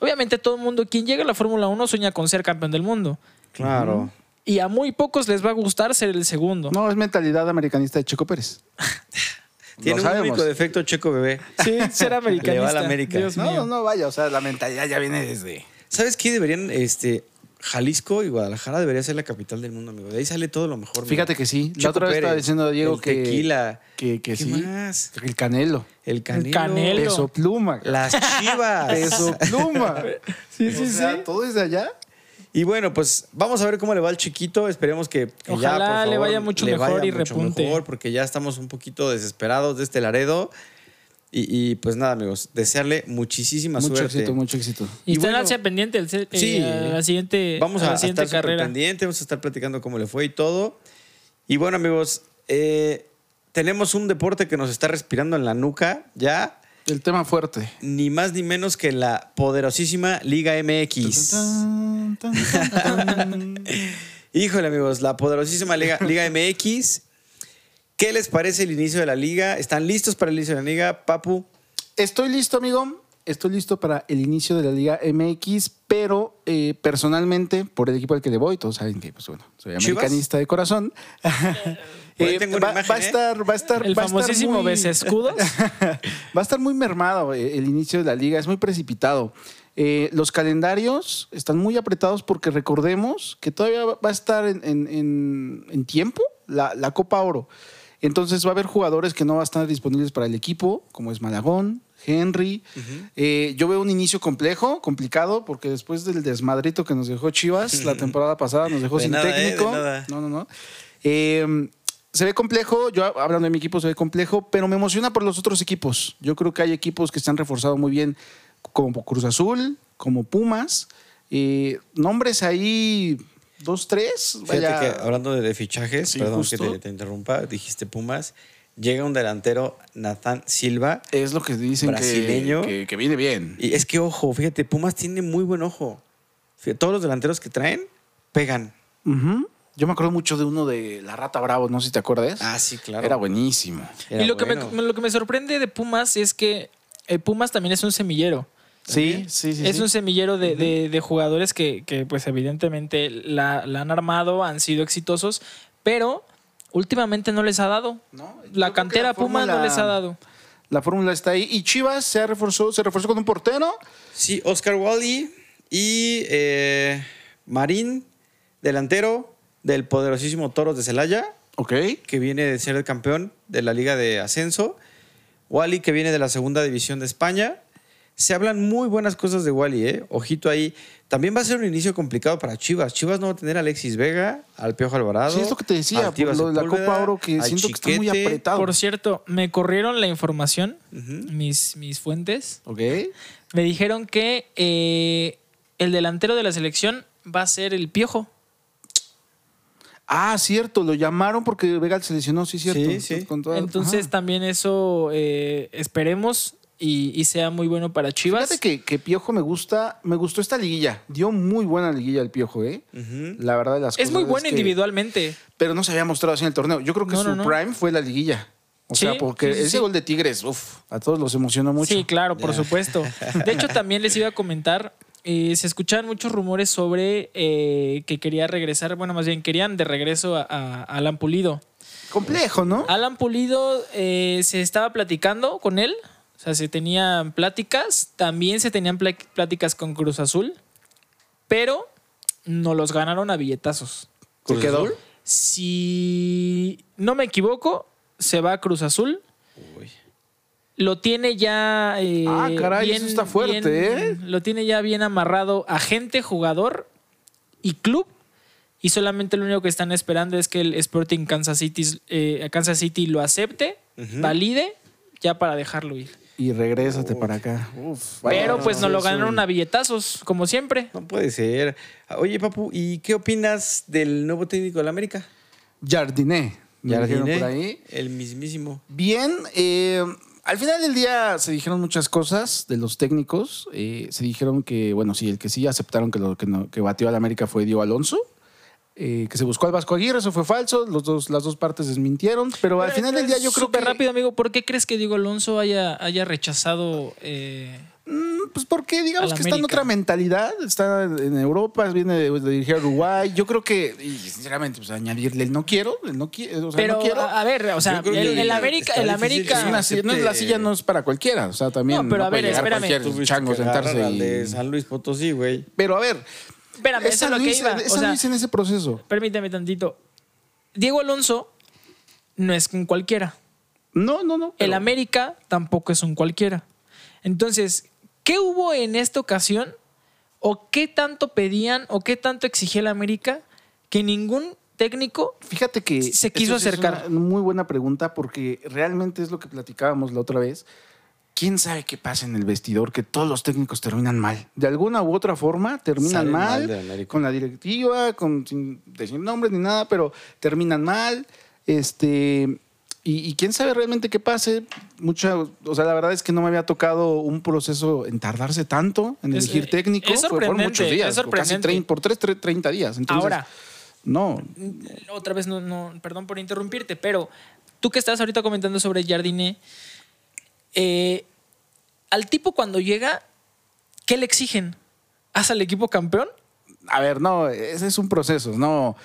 obviamente todo el mundo, quien llega a la Fórmula 1 sueña con ser campeón del mundo. Claro. Y a muy pocos les va a gustar ser el segundo. No, es mentalidad americanista de Checo Pérez. Tiene un único defecto Checo Bebé. Sí, ser americanista. Le va a la América. Dios No, mío. no, no, vaya, o sea, la mentalidad ya viene desde. ¿Sabes qué? Deberían, este, Jalisco y Guadalajara debería ser la capital del mundo, amigo. De ahí sale todo lo mejor. amigo. Fíjate que sí. La otra vez estaba diciendo a Diego el que. tequila. Que, que ¿Qué sí. más? El canelo. El canelo. Canelo. Peso pluma. Las chivas. Peso pluma. Sí, sí, o sea, sí. todo desde allá. Y bueno, pues vamos a ver cómo le va al chiquito. Esperemos que, que ya, por Ojalá favor, le vaya mucho mejor vaya y mucho repunte. mejor, porque ya estamos un poquito desesperados de este Laredo. Y, y, pues nada, amigos, desearle muchísima Mucho suerte. éxito, mucho éxito. Y, Y estén bueno, pendiente el, eh, sí. a la siguiente, Vamos a a, la siguiente estar súper carrera. pendientes, vamos a estar platicando cómo le fue y todo. Y bueno, amigos, eh, tenemos un deporte que nos está respirando en la nuca ya, El tema fuerte. ni más ni menos que la poderosísima Liga MX. Tan, tan, tan, tan. Híjole, amigos, la poderosísima Liga, Liga MX. ¿Qué les parece el inicio de la liga? ¿Están listos para el inicio de la liga, Papu? Estoy listo, amigo. Estoy listo para el inicio de la Liga MX, pero eh, personalmente, por el equipo al que le voy, todos saben que, pues bueno, soy ¿Chivas? americanista de corazón. Eh, tengo una va, imagen, va a ¿eh? estar, va a estar, El va a estar famosísimo muy- Escudos. va a estar muy mermado eh, el inicio de la liga, es muy precipitado. Eh, los calendarios están muy apretados porque recordemos que todavía va a estar en, en- en- en tiempo la, la Copa Oro. Entonces va a haber jugadores que no van a estar disponibles para el equipo, como es Malagón, Henry. Eh, yo veo un inicio complejo, complicado, porque después del desmadrito que nos dejó Chivas la temporada pasada, nos dejó De sin nada, eh, técnico. No, no, no. Eh, se ve complejo, yo hablando de mi equipo se ve complejo, pero me emociona por los otros equipos. Yo creo que hay equipos que se han reforzado muy bien, como Cruz Azul, como Pumas. Eh, nombres ahí, dos, tres. Fíjate vaya. que hablando de, de fichajes, Sí, perdón justo. que te, te interrumpa, dijiste Pumas, llega un delantero, Nathan Silva, Es lo que dicen que- Brasileño. Que, que viene bien. y es que ojo, fíjate, Pumas tiene muy buen ojo. Fíjate, todos los delanteros que traen pegan. Yo me acuerdo mucho de uno de La Rata Bravo, no sé si te acuerdas. Ah, sí, claro. Era buenísimo. Era y lo que, me, lo que me sorprende de Pumas es que eh, Pumas también es un semillero. Sí, sí, sí. es sí. un semillero de, de- de jugadores que, que, pues evidentemente la, la han armado, han sido exitosos, pero últimamente no les ha dado. No, La cantera la Pumas no les ha dado. La fórmula está ahí. Y Chivas se reforzó, se reforzó con un portero. Sí, Oscar Wally y eh, Marín, delantero del poderosísimo Toros de Celaya, Ok. que viene de ser el campeón de la Liga de Ascenso. Wally, que viene de la Segunda División de España. Se hablan muy buenas cosas de Wally, ¿eh? Ojito ahí. También va a ser un inicio complicado para Chivas. Chivas no va a tener a Alexis Vega, al Piojo Alvarado. Sí, es lo que te decía, por lo de la Copa Oro, que siento que está muy apretado. Por cierto, me corrieron la información, mis, mis fuentes. Ok. Me dijeron que eh, el delantero de la selección va a ser el Piojo. Ah, cierto, lo llamaron porque Vega se lesionó, sí, cierto. Sí, sí. Con toda- Entonces Ajá. también eso eh, esperemos y, y sea muy bueno para Chivas. Fíjate que, que Piojo me gusta, me gustó esta liguilla. Dio muy buena liguilla el Piojo, ¿eh? La verdad de las es cosas. muy bueno que- individualmente. Pero no se había mostrado así en el torneo. Yo creo que No, su no, no. prime fue la liguilla. O Sí, sea, porque sí, ese sí. gol de Tigres, uf, a todos los emocionó mucho. Sí, claro, por supuesto. De hecho, también les iba a comentar, eh, se escuchaban muchos rumores sobre eh, que quería regresar, bueno, más bien querían de regreso a, a Alan Pulido. Complejo, ¿no? Alan Pulido eh, se estaba platicando con él, o sea, se tenían pláticas, también se tenían pláticas con Cruz Azul, pero no los ganaron a billetazos. Se ¿Cruz quedó. Azul? Si no me equivoco, se va a Cruz Azul. Uy. Lo tiene ya. eh, Ah, caray, eso está fuerte, bien- ¿eh? Lo tiene ya bien amarrado agente, jugador y club. Y solamente lo único que están esperando es que el Sporting Kansas City, eh, Kansas City lo acepte, valide, ya para dejarlo ir. Y regrésate para acá. Uf, vaya, Pero pues nos lo es un- ganaron a billetazos, como siempre. No puede ser. Oye, Papu, ¿y qué opinas del nuevo técnico de la América? Jardiné. Jardiné, por ahí. el mismísimo. Bien, eh, al final del día se dijeron muchas cosas de los técnicos. Eh, se dijeron que, bueno, sí, el que sí aceptaron que lo que, no- que batió al América fue Diego Alonso. Eh, que se buscó al Vasco Aguirre, eso fue falso. Los dos, las dos partes desmintieron. Pero al final del día yo creo que. rápido, amigo. ¿Por qué crees que Diego Alonso haya, haya rechazado eh, Mm, Pues porque digamos que está en otra mentalidad, está en Europa, viene de, de dirigir a Uruguay. Yo creo que, y sinceramente, pues añadirle el no quiero, el no, qui- o sea, Pero, no quiero. a a ver, o sea, el, el América, el América. es una no es la acepte- silla no es para cualquiera, o sea, también No, pero a puede ver, llegar espérame. chango sentarse y- de San Luis Potosí, güey. Pero a ver, Espérame, es eso es lo que Luis, iba. es O sea, en ese proceso. permíteme tantito. Diego Alonso no es un cualquiera. No, no, no. El América tampoco es un cualquiera. Entonces, ¿qué hubo en esta ocasión? ¿O qué tanto pedían o qué tanto exigía el América que ningún técnico Fíjate que se quiso es acercar. una muy buena pregunta porque realmente es lo que platicábamos la otra vez. ¿Quién sabe qué pasa en el vestidor? Que todos los técnicos terminan mal. De alguna u otra forma terminan Salen mal con la directiva, con, sin decir nombres ni nada, pero terminan mal. Este, y, y quién sabe realmente qué pase. Mucha, o sea, la verdad es que no me había tocado un proceso en tardarse tanto en Es- elegir eh, técnico. es sorprendente, muchos días, es casi sorprendente. trein- por tres, tre- 30 días. Entonces, Ahora, no, otra vez no, no, perdón por interrumpirte, pero tú que estás ahorita comentando sobre Jardiné, eh, al tipo cuando llega, ¿qué le exigen? ¿Haz al equipo campeón? A ver, no, ese es un proceso. No,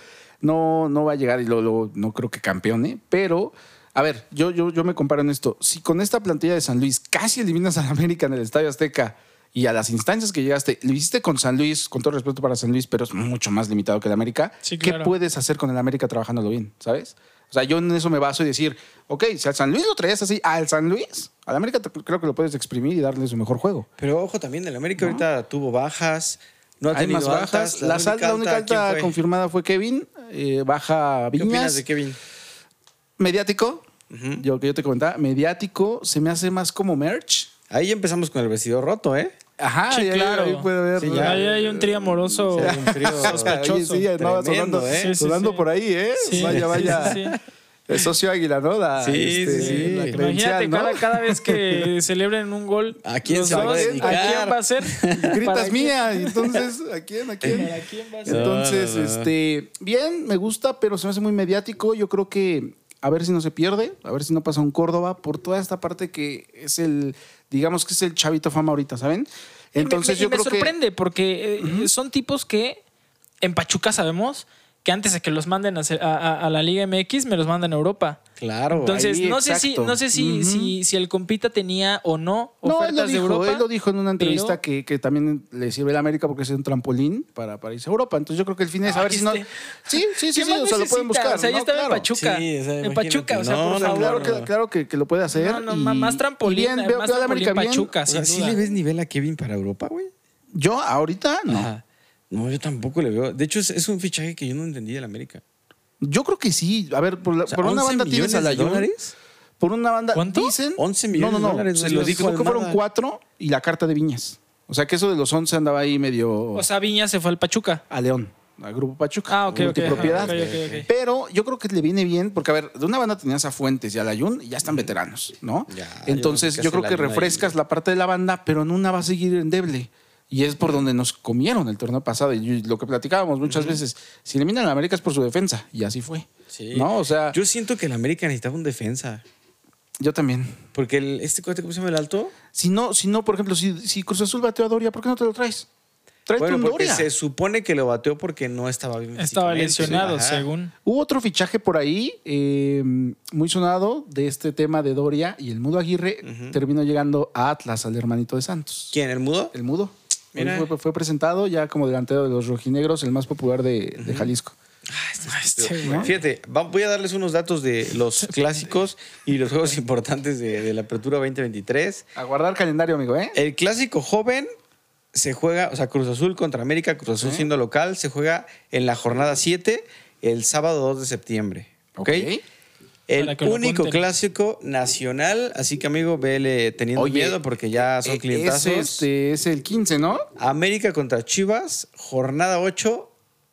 no, no va a llegar y lo, lo- no creo que campeone, pero. A ver, yo, yo, yo me comparo en esto. Si con esta plantilla de San Luis casi eliminas al América en el Estadio Azteca y a las instancias que llegaste, lo hiciste con San Luis, con todo respeto para San Luis, pero es mucho más limitado que el América. Sí, ¿Qué puedes hacer con el América trabajándolo bien? ¿Sabes? O sea, yo en eso me baso y decir, ok, si al San Luis lo traías así, al San Luis, al América creo que lo puedes exprimir y darle su mejor juego. Pero ojo, también el América ahorita tuvo bajas, no ha Hay tenido más bajas. altas. La, única ¿quién alta fue? confirmada fue Kevin, eh, baja ¿Qué Viñas. opinas de Kevin? Mediático, Ujú. yo que yo te comentaba, mediático se me hace más como merch. Ahí empezamos con el vestidor roto, ¿eh? Ajá, Sí, ya- claro. ahí puede haber. Sí, ya. Ahí hay un trío amoroso Sí, un trío sospechoso. Oye, sí, andaba sonando, ¿eh? Sí, sí, sonando sí. por ahí, ¿eh? Sí, vaya, vaya. sí, sí. El socio Águila, ¿no? La, Sí, este, sí, sí. la Imagínate ¿no? cada, cada vez que celebren un gol. ¿A quién se va a dedicar? ¿A quién va a ser? ¿Para Gritas mía, y entonces, ¿a quién? ¿A quién? ¿Para quién va a ser? Entonces, No, no, no. este, bien, me gusta, pero se me hace muy mediático. Yo creo que a ver si no se pierde, a ver si no pasa un Córdoba por toda esta parte que es el, digamos que es el chavito fama ahorita, ¿saben? Entonces me, yo me creo que sorprende porque eh, son tipos que en Pachuca sabemos que antes de que los manden a- a la Liga MX me los mandan a Europa. Claro. Entonces, ahí, no sé si, no sé si, si, si el compita tenía o no no, ofertas él lo de dijo, Europa. él lo dijo en una entrevista pero- que, que también le sirve a la América porque es un trampolín para, para irse a Europa. Entonces yo creo que el fin es a Ah, ver que si no. este- Sí, sí, sí, ¿Qué sí, o sea, lo pueden buscar. O sea, ya ¿no? estaba en. Pachuca. Sí, o sea, en. Pachuca, o sea, No, por favor. claro, que, claro que, que lo puede hacer. No, no, y- más y trampolín, bien, veo, más trampolín América bien. Pachuca, ¿sí le ves nivel a Kevin para Europa, güey? Yo ahorita no. No, yo tampoco le veo. De hecho, es, es un fichaje que yo no entendí del América. Yo creo que sí. A ver, por, la- O sea, por una 11 banda tienes a la dólares. Por una banda. ¿Cuánto? Dicen. 11 millones no, no, de no, dólares, Se lo dijo que fueron cuatro y la carta de Viñas. O sea que eso de los 11 andaba ahí medio O sea, Viña se fue al Pachuca. a León, al Grupo Pachuca. Ah, ok, ok. ok. Pero yo creo que le viene bien, porque a ver, de una banda tenías a Fuentes y a Layun y ya están veteranos, ¿no? Ya, Entonces yo yo creo que ahí. refrescas la parte de la banda, pero en una va a seguir endeble. Y es por donde nos comieron el torneo pasado. Y lo que platicábamos muchas veces, si eliminan a la América es por su defensa. Y así fue. Sí. ¿No? O sea, yo, Yo siento que el América necesitaba un defensa. también. Porque el, este cuate, ¿cómo se llama el alto? Si no, si no, por ejemplo, si, si Cruz Azul bateó a Doria, ¿por qué no te lo traes? Tráete Bueno, un porque Doria. se supone que lo bateó porque no estaba bien. Estaba lesionado, Ajá. según. Hubo otro fichaje por ahí, eh, muy sonado, de este tema de Doria y el Mudo Aguirre terminó llegando a Atlas, al hermanito de Santos. ¿Quién? ¿El mudo? El Mudo. Mira. Fue, fue presentado ya como delantero de los rojinegros, el más popular de, de Jalisco. Este, güey. Fíjate, va- voy a darles unos datos de los clásicos y los juegos importantes de, de la Apertura 2023. A guardar calendario, amigo, ¿eh? El clásico joven se juega, o sea, Cruz Azul contra América, Cruz Azul siendo local, se juega en la jornada 7 el sábado 2 de septiembre. ¿Ok? El único clásico nacional, así que amigo, vele teniendo Oye, miedo porque ya son Eh, clientazos. Es, este, es el 15, ¿no? América contra Chivas, jornada 8,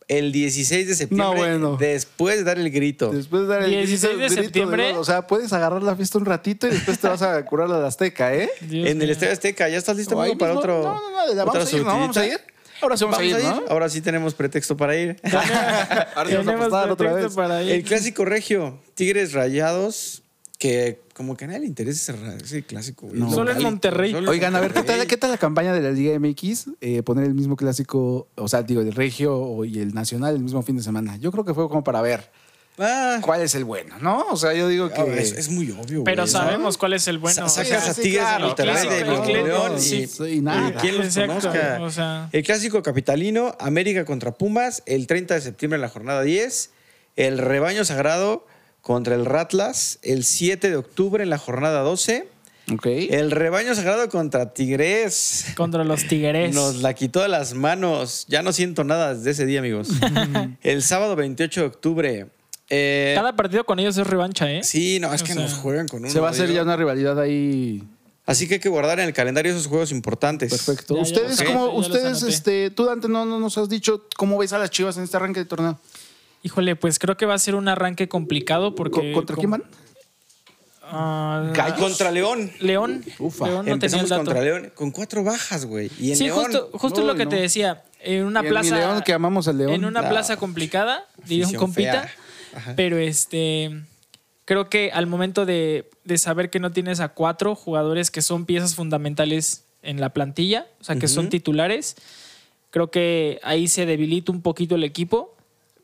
el 16 de septiembre, No, bueno. después de dar el grito. Después de dar el 16 de grito- septiembre. o sea, puedes agarrar la fiesta un ratito y después te vas a curar la de Azteca, ¿eh? Dios en el. Estadio Azteca, ¿ya estás listo amigo, para mismo. otro? No, no, no, la otra vamos a ir, ¿no? Vamos a ir. Ahora sí vamos, a ir, ¿no? Ahora sí tenemos pretexto para ir. Ahora sí vamos a apostar otra vez. para ir. el clásico regio, Tigres Rayados, que como que a nadie le interesa ese, clásico. güey. No. Es Solo en Monterrey. solo Oigan, a ver, ¿qué tal. ¿qué tal la campaña de la Liga MX? Eh, poner el mismo clásico, o sea, digo, el regio y el nacional el mismo fin de semana. Yo creo que fue como para ver Ah, cuál es el bueno, ¿no? O sea, yo digo que... ah, es, es muy obvio. Pero güey, ¿no? sabemos cuál es el bueno. Sa- o sea, Sacas a Tigres y, nada. y quién los Exacto, conozca. o sea. el clásico capitalino, América contra Pumas, el 30 de septiembre en la jornada 10. El rebaño sagrado contra el Ratlas, el 7 de octubre en la jornada 12. Ok. El rebaño sagrado contra Tigres. Contra los Tigres. Nos la quitó de las manos. Ya no siento nada desde ese día, amigos. el sábado 28 de octubre. Eh, Cada partido con ellos es revancha, ¿eh? Sí, no, es O que sea, nos juegan con un Se va a hacer ya una rivalidad ahí. Así que hay que guardar en el calendario esos juegos importantes. Perfecto. Ya, ustedes, como, ustedes, este, tú Dante, no, no nos has dicho cómo ves a las chivas en este arranque de torneo. Híjole, pues creo que va a ser un arranque complicado porque. Co- ¿Contra quién van? Gallos. Contra León. León. Ufa. León no tenía el Empezamos dato. contra León con cuatro bajas, güey. Y en Sí, León, justo, justo lo que no. te decía. En una Y en mi plaza. León, que amamos al León. En una No. plaza complicada, diría un compita. fea. Ajá. Pero este. Creo que al momento de, de saber que no tienes a cuatro jugadores que son piezas fundamentales en la plantilla, o sea, que son titulares, creo que ahí se debilita un poquito el equipo,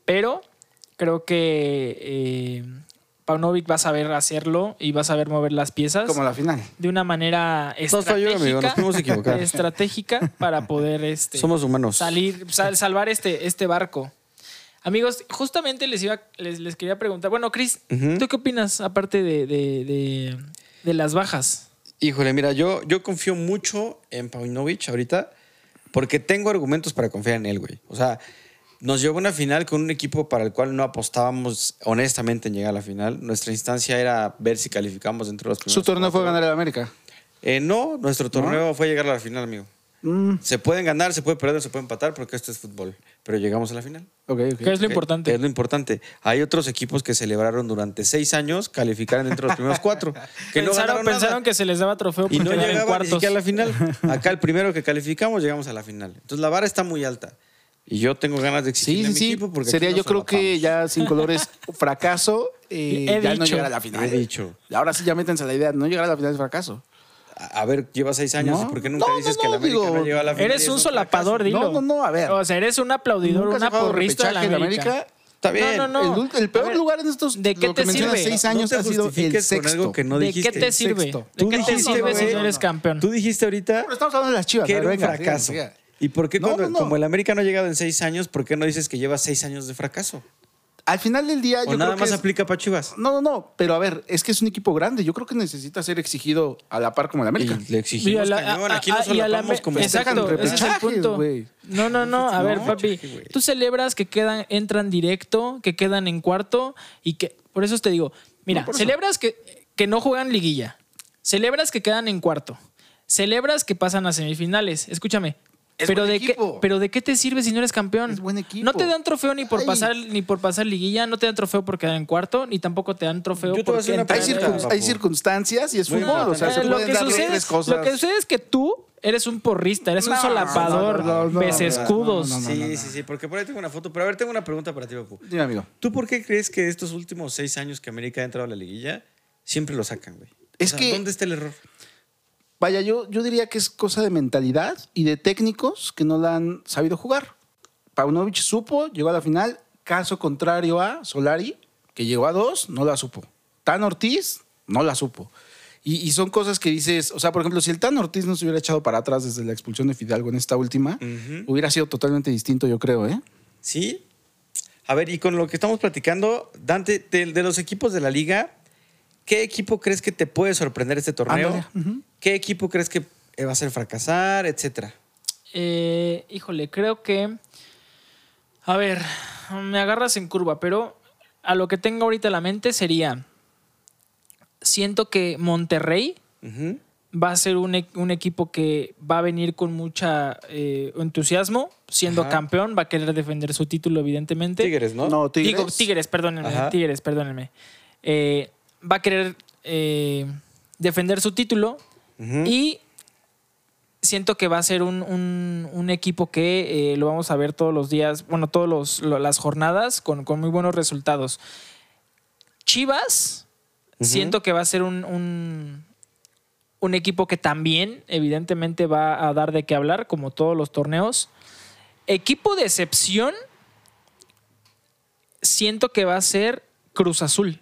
pero creo que eh, Paunovic va a saber hacerlo y va a saber mover las piezas Como la final. de una manera estratégica, amigo, nos pudimos equivocar. estratégica para poder este, Somos humanos. salir, sal- salvar este, este barco. Amigos, justamente les iba, les, les quería preguntar. Bueno, Chris, Ujú. ¿tú qué opinas aparte de, de- de- de las bajas? Híjole, mira, yo, yo confío mucho en Paunovic ahorita porque tengo argumentos para confiar en él, güey. O sea, nos llevó a una final con un equipo para el cual no apostábamos honestamente en llegar a la final. Nuestra instancia era ver si calificamos dentro de los primeros Su torneo fue ganar el América. Eh, no, nuestro torneo fue llegar a la final, amigo. Mm, Se pueden ganar, se puede perder, se puede empatar porque esto es fútbol. Pero llegamos a la final. ok, ok. ¿Qué es lo importante? Es lo importante. Hay otros equipos que celebraron durante seis años calificar dentro de los primeros cuatro. Que no pensaron nada. que se les daba trofeo Y porque no llegaban ni siquiera a la final. Acá el primero que calificamos llegamos a la final. Entonces la vara está muy alta. Y yo tengo ganas de exigirle Sí, a sí, mi sí. equipo porque Sería yo creo que ya sin colores fracaso. eh, ya no llegar a la final. He dicho. Ahora sí ya métanse a la idea. No llegar a la final es fracaso. A ver, lleva seis años. No. ¿y ¿Por qué nunca No, dices no, que no, la América digo, no llegó a la final? Eres un solapador, dilo. No, no, no, a ver. O sea, eres un aplaudidor, jugado porrista de América. Está bien. No, no, no. el, el peor ver, lugar en estos ¿de qué lo que te sirve? seis No años te ha sido el sexto. algo que no ¿De dijiste. qué te sirve? Sexto. ¿De Tú qué te sirve si no eres campeón? Tú dijiste ahorita Pero estamos hablando de las chivas. que era un fracaso. ¿Y por qué No, cuando, no, no. como el América no ha llegado en seis años, por qué no dices que lleva seis años de fracaso? Al final del día, ¿O yo nada creo que más es- aplica para Chivas? No, no, no. Pero a ver, es que es un equipo grande. Yo creo que necesita ser exigido a la par como el América. Y le exigimos Y a la- cañón. a- Aquí a- a la me- como Exacto, ese es el punto. güey. No, no, no. A ver, No, papi, tú celebras que quedan, entran directo, que quedan en cuarto y que. Por eso te digo, mira, No, celebras que, que no juegan liguilla. Celebras que quedan en cuarto. Celebras que pasan a semifinales. Escúchame. Es pero buen de equipo. qué, pero de qué te sirve si no eres campeón? Es buen equipo. No te dan trofeo ni por Ay. pasar ni por pasar liguilla, no te dan trofeo por quedar en cuarto, ni tampoco te dan trofeo Yo por Hay, circun- hay circunstancias y es Muy fútbol. O sea, importante. se Eh, lo, pueden que dar sucede, tres cosas. lo que sucede es que tú eres un porrista, eres un No, solapador, no, no, no, ves no, no, escudos. no, no, no. Sí, sí, sí, porque por ahí tengo una foto. Pero a ver, tengo una pregunta para ti, Papu. Dime, amigo. ¿Tú por qué crees que estos últimos seis años que América ha entrado a la liguilla siempre lo sacan, güey? Es O sea, que- ¿Dónde está el error? Vaya, yo, yo diría que es cosa de mentalidad y de técnicos que no la han sabido jugar. Paunovic supo, llegó a la final. Caso contrario a Solari, que llegó a dos, no la supo. Tan Ortiz, no la supo. Y, y son cosas que dices, o sea, por ejemplo, si el Tan Ortiz no se hubiera echado para atrás desde la expulsión de Fidalgo en esta última, hubiera sido totalmente distinto, yo creo, ¿eh? Sí. A ver, y con lo que estamos platicando, Dante, de, de los equipos de la liga, ¿qué equipo crees que te puede sorprender este torneo? ¿Qué equipo crees que eh, va a ser fracasar, etcétera? Eh, híjole, creo que. A ver, me agarras en curva, pero a lo que tengo ahorita en la mente sería siento que Monterrey va a ser un, e- un equipo que va a venir con mucha eh, entusiasmo, siendo Ajá. campeón, va a querer defender su título, evidentemente. Tigres, ¿no? No, Tigres. Digo, Tigres, perdónenme. Ajá. Tigres, perdónenme. Eh, va a querer eh, defender su título y siento que va a ser un, un- un equipo que eh, lo vamos a ver todos los días, bueno, todas las jornadas con, con muy buenos resultados. Chivas, siento que va a ser un, un, un equipo que también, evidentemente, va a dar de qué hablar, como todos los torneos. Equipo de excepción, siento que va a ser Cruz Azul.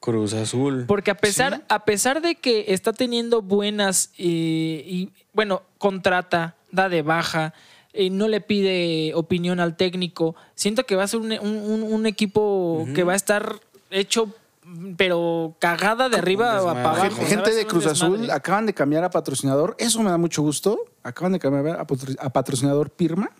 Cruz Azul. Porque a pesar, a pesar de que está teniendo buenas eh, y, bueno, contrata, da de baja, eh, no le pide opinión al técnico, siento que va a ser un, un- un equipo que va a estar hecho, pero cagada de arriba a abajo. Gente, de Cruz Azul acaban de cambiar a patrocinador. Eso me da mucho gusto. Acaban de cambiar a patrocinador Pirma.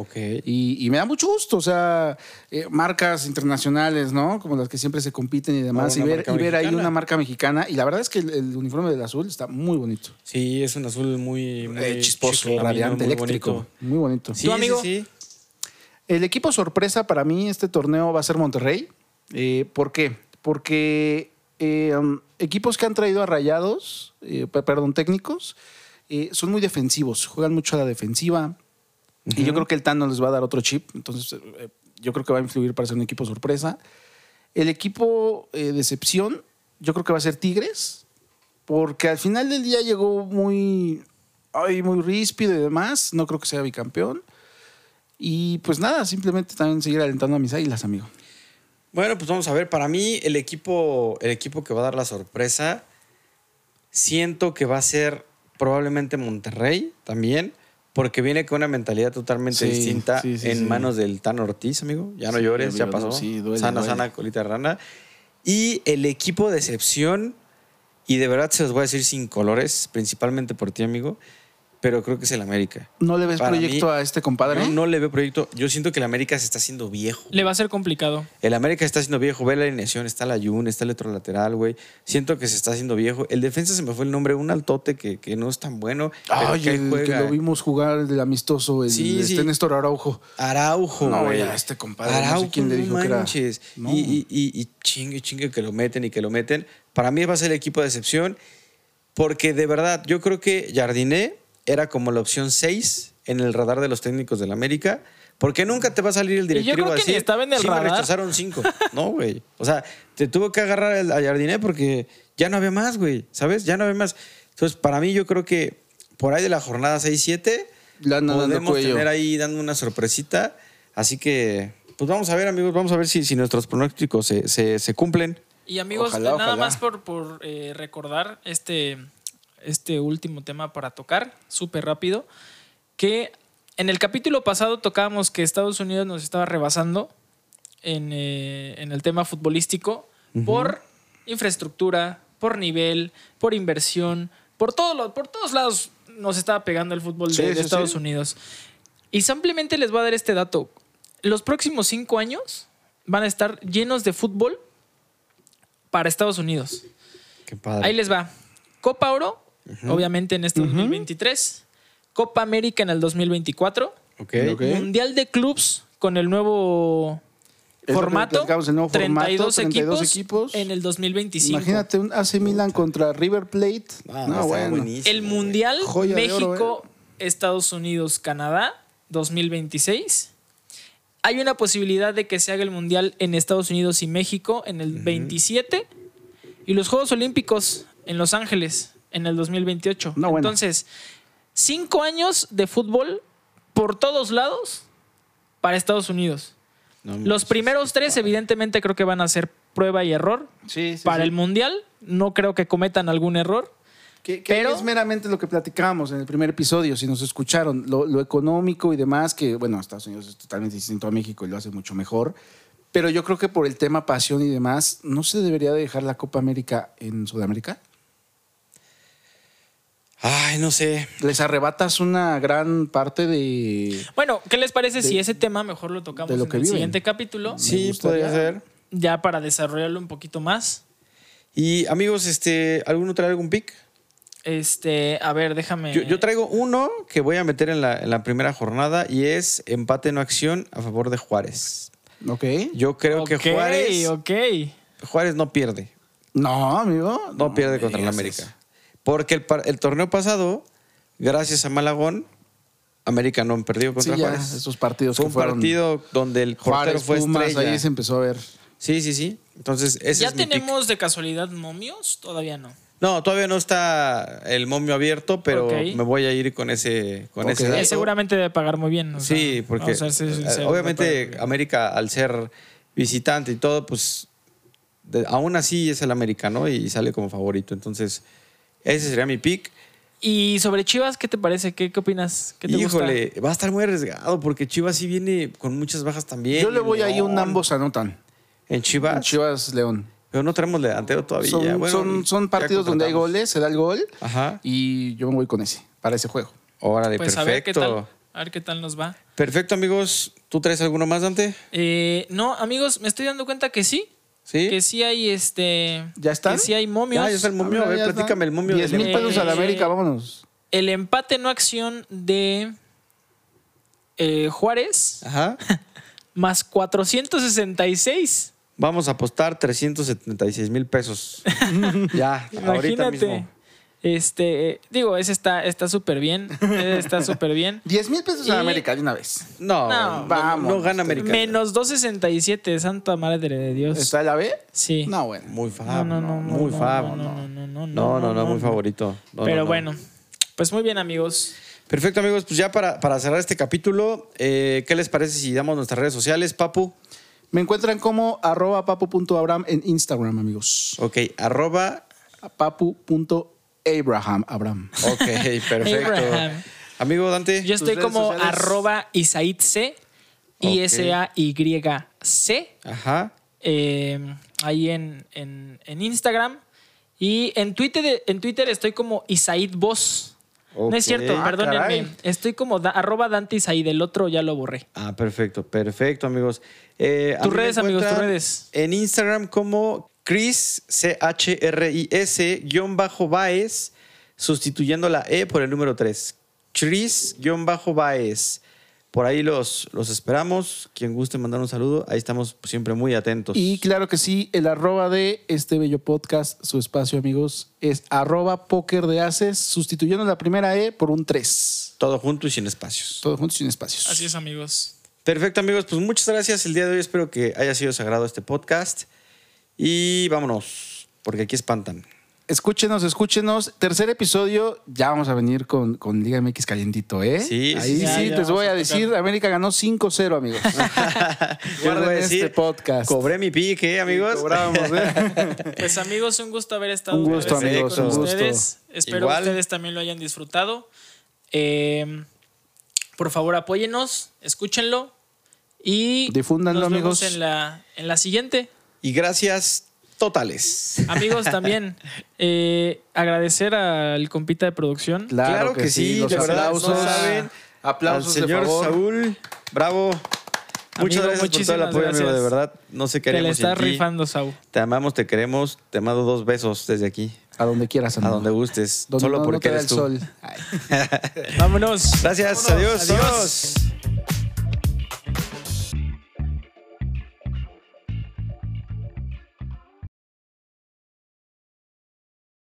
Ok. Y, y me da mucho gusto, o sea, eh, marcas internacionales, ¿no? Como las que siempre se compiten y demás. Y ver, marca y ver ahí una marca mexicana. Y la verdad es que el, el uniforme del azul está muy bonito. Sí, es un azul muy, muy Eh, chisposo, chiclamino, radiante, muy eléctrico. bonito. Muy bonito. Sí, ¿Tu amigo? sí, sí. El equipo sorpresa para mí este torneo va a ser Monterrey. Eh, ¿Por qué? Porque um, equipos que han traído a rayados, pe- perdón, técnicos, son muy defensivos, juegan mucho a la defensiva. Y yo creo que el Tano les va a dar otro chip. Entonces, eh, yo creo que va a influir para ser un equipo sorpresa. El equipo eh, de excepción, yo creo que va a ser Tigres, porque al final del día llegó muy, ay, muy ríspido y demás. No creo que sea bicampeón. Y pues nada, simplemente también seguir alentando a mis águilas, amigo. Bueno, pues vamos a ver. Para mí, el equipo, el equipo que va a dar la sorpresa, siento que va a ser probablemente Monterrey también, porque viene con una mentalidad totalmente Sí, distinta sí, sí, en manos del Tan Ortiz, amigo. Ya no llores, ya pasó. no, sí, duele, sana, duele. sana, colita rana. Y el equipo de excepción, y de verdad se los voy a decir sin colores, principalmente por ti, amigo, pero creo que es el América. ¿No le ves Para proyecto mí, a este compadre? No, no le veo proyecto. Yo siento que el América se está haciendo viejo. Le va a ser complicado. El América está haciendo viejo. Ve la alineación. Está la Jun, está el otro lateral, güey. Siento que se está haciendo viejo. El defensa se me fue el nombre. Un altote que, que no es tan bueno. pero Ay, que el que lo vimos jugar el amistoso, el Sí, este sí. Néstor Araujo. Araujo, No, güey. este compadre, no sé Araujo, quién le no dijo que era-. No. Y, y, y, y chingue, chingue que lo meten y que lo meten. Para mí va a ser el equipo de excepción. Porque de verdad, yo creo que Jardiné era como la opción 6 en el radar de los técnicos del América. Porque nunca te va a salir el yo directivo creo a que ni decir, estaba en el "Sí, me radar". rechazaron cinco. No, güey. O sea, te tuvo que agarrar el- a Jardiné porque ya no había más, güey. ¿Sabes? Ya no había más. Entonces, para mí, yo creo que por ahí de la jornada 6-7 Le andan dando podemos tener ahí dando una sorpresita. Así que, pues vamos a ver, amigos, vamos a ver si, si nuestros pronósticos se, se- se cumplen. Y amigos, Ojalá, nada ojalá. más por, por, eh, recordar este, este último tema para tocar, súper rápido, que en el capítulo pasado tocábamos que Estados Unidos nos estaba rebasando en, eh, en el tema futbolístico por infraestructura, por nivel, por inversión, por, todo lo- por todos lados nos estaba pegando el fútbol de, Sí, de sí, Estados sí. Unidos. Y simplemente les voy a dar este dato. Los próximos cinco años van a estar llenos de fútbol para Estados Unidos. Qué padre. Ahí les va. Copa Oro, obviamente en este 2023. Copa América en el 2024. Ok. Ok. Mundial de Clubs con el nuevo formato. el nuevo formato, 32, 32 equipos, equipos. en el 2025. Imagínate un AC Milan contra River Plate. Ah, no, bueno. buenísimo, El. Mundial Joya de oro, México, Estados Unidos, Canadá 2026. Hay una posibilidad de que se haga el Mundial en Estados Unidos y México en el 27 y los Juegos Olímpicos en Los Ángeles en el 2028. No, bueno. Entonces, cinco años de fútbol por todos lados para Estados Unidos. No, Los primeros tres, evidentemente, creo que van a ser prueba y error. Sí, sí, Para sí. el Mundial, no creo que cometan algún error. Que, que Pero- es meramente lo que platicábamos en el primer episodio, si nos escucharon, lo, lo económico y demás, que bueno, Estados Unidos es totalmente distinto a México y lo hace mucho mejor. Pero yo creo que por el tema pasión y demás, ¿no se debería dejar la Copa América en Sudamérica? Ay, no sé. Les arrebatas una gran parte de... Bueno, ¿qué les parece si ese tema mejor lo tocamos de lo en que el viven. siguiente capítulo? Sí, podría ser. Ya para desarrollarlo un poquito más. Y amigos, este, ¿alguno trae algún pick? Este, a ver, déjame. Yo, yo traigo uno que voy a meter en la, en la primera jornada y es empate no acción a favor de Juárez. Ok. Yo creo que Juárez, Ok. Juárez no pierde. No, amigo. No, pierde contra el América. eso. Porque el, par- el torneo pasado, gracias a Malagón, América no perdió contra Sí, ya, Juárez. esos partidos Fue que un fueron partido donde el portero Juárez, fue Pumas, estrella. ahí se empezó a ver. Sí, sí, sí. Entonces, ese ¿Ya es mi pick. tenemos de casualidad momios? Todavía no. No, todavía no está el momio abierto, pero me voy a ir con ese, con ese dato. seguramente debe pagar muy bien. o Sí, sea, porque vamos a ser eh, obviamente. América, al ser visitante y todo, pues de- aún así es el América, ¿no? Y sale como favorito. Entonces, ese sería mi pick. Y sobre Chivas, ¿qué te parece? ¿Qué, qué opinas? ¿Qué te Híjole, va a estar muy arriesgado porque Chivas sí viene con muchas bajas también. Yo le voy ahí un ambos anotan. En Chivas. Chivas León. Pero no tenemos delantero todavía. Son, Bueno, son, partidos donde hay goles, se da el gol Ajá. y yo me voy con ese, para ese juego. Órale, Pues perfecto. a ver qué tal. A ver qué tal nos va. Perfecto, amigos. ¿Tú traes alguno más, Dante? Eh, no, amigos, me estoy dando cuenta que sí. ¿Sí? Que sí hay este. ¿Ya están? Que sí hay momios. Ah, ya está el momio. A ver, está. platícame el momio. 10 del- mil pesos a la Eh, América, vámonos. El empate no acción de eh, Juárez Ajá. más 466. Vamos a apostar 376 mil pesos. ya, ahorita Imagínate. mismo. Este, eh, digo, ese está está súper bien. ese Está súper bien. 10 mil pesos a Y- la América de una vez. No, No, no, vamos. no gana América. Menos 267, santa madre de Dios. ¿Está la B? Sí. No, bueno. Muy fab. No, no, no, no, muy no, fab. no, no, no, no, No, no, no, muy no. favorito. No, Pero no, no. bueno, pues muy bien, amigos. Perfecto, amigos. Pues ya para, para cerrar este capítulo, eh, ¿qué les parece si damos nuestras redes sociales, Papu? Me encuentran como arroba papu.abraham en Instagram, amigos. Ok, arroba. Papu.abraham, Abraham. Ok, perfecto. Abraham. Amigo Dante. Yo estoy como sociales? arroba Isaid C, I-S-A-Y-C, Ajá. eh, ahí en, en, en Instagram. Y en Twitter, en Twitter estoy como Isaid Voz. No es cierto, Ah, perdónenme. caray. Estoy como da- arroba Dante Isaid, el otro ya lo borré. Ah, perfecto, perfecto, amigos. Eh, Tus redes, amigos, tus redes. En Instagram como Chris, C-H-R-I-S, guion bajo Baez, sustituyendo la E por el número 3. Chris, guion bajo Baez. Por ahí los, los esperamos. Quien guste mandar un saludo, ahí estamos siempre muy atentos. Y claro que sí, el arroba de este bello podcast, su espacio, amigos, es arroba póker de haces, sustituyendo la primera E por un 3. Todo junto y sin espacios. Todo junto sin espacios. Así es, amigos. Perfecto, amigos. Pues muchas gracias el día de hoy. Espero que haya sido sagrado este podcast. Y vámonos, porque aquí espantan. Escúchenos, escúchenos. Tercer episodio, ya vamos a venir con, con Liga MX calientito, ¿eh? Sí, Ahí sí, sí, ya, ya les voy a decir, América ganó 5-0, amigos. Yo les Guarden voy a decir, este podcast. Cobré mi pique, ¿eh, amigos. Cobramos, ¿eh? Pues amigos, un gusto haber estado Un gusto, vez amigos, con un gusto. ustedes. Espero Igual. que ustedes también lo hayan disfrutado. Eh, por favor, apóyennos, escúchenlo y Difúndanlo, nos vemos amigos. en la, en la siguiente. Y gracias totales. Amigos, también eh, agradecer al compita de producción. Claro que sí, los de verdad, aplausos. no saben. Aplausos Al señor de favor. Saúl, bravo. Muchas Amigo, gracias por todo el muchísimas apoyo, amigo, de gracias. verdad. No sé qué Te le estás ti. rifando, Saúl. Te amamos, te queremos. Te mando dos besos desde aquí. A donde quieras, A amigo. donde gustes. Donde Solo no- no porque te da eres el tú. sol. Vámonos. Gracias, adiós. Adiós. adiós.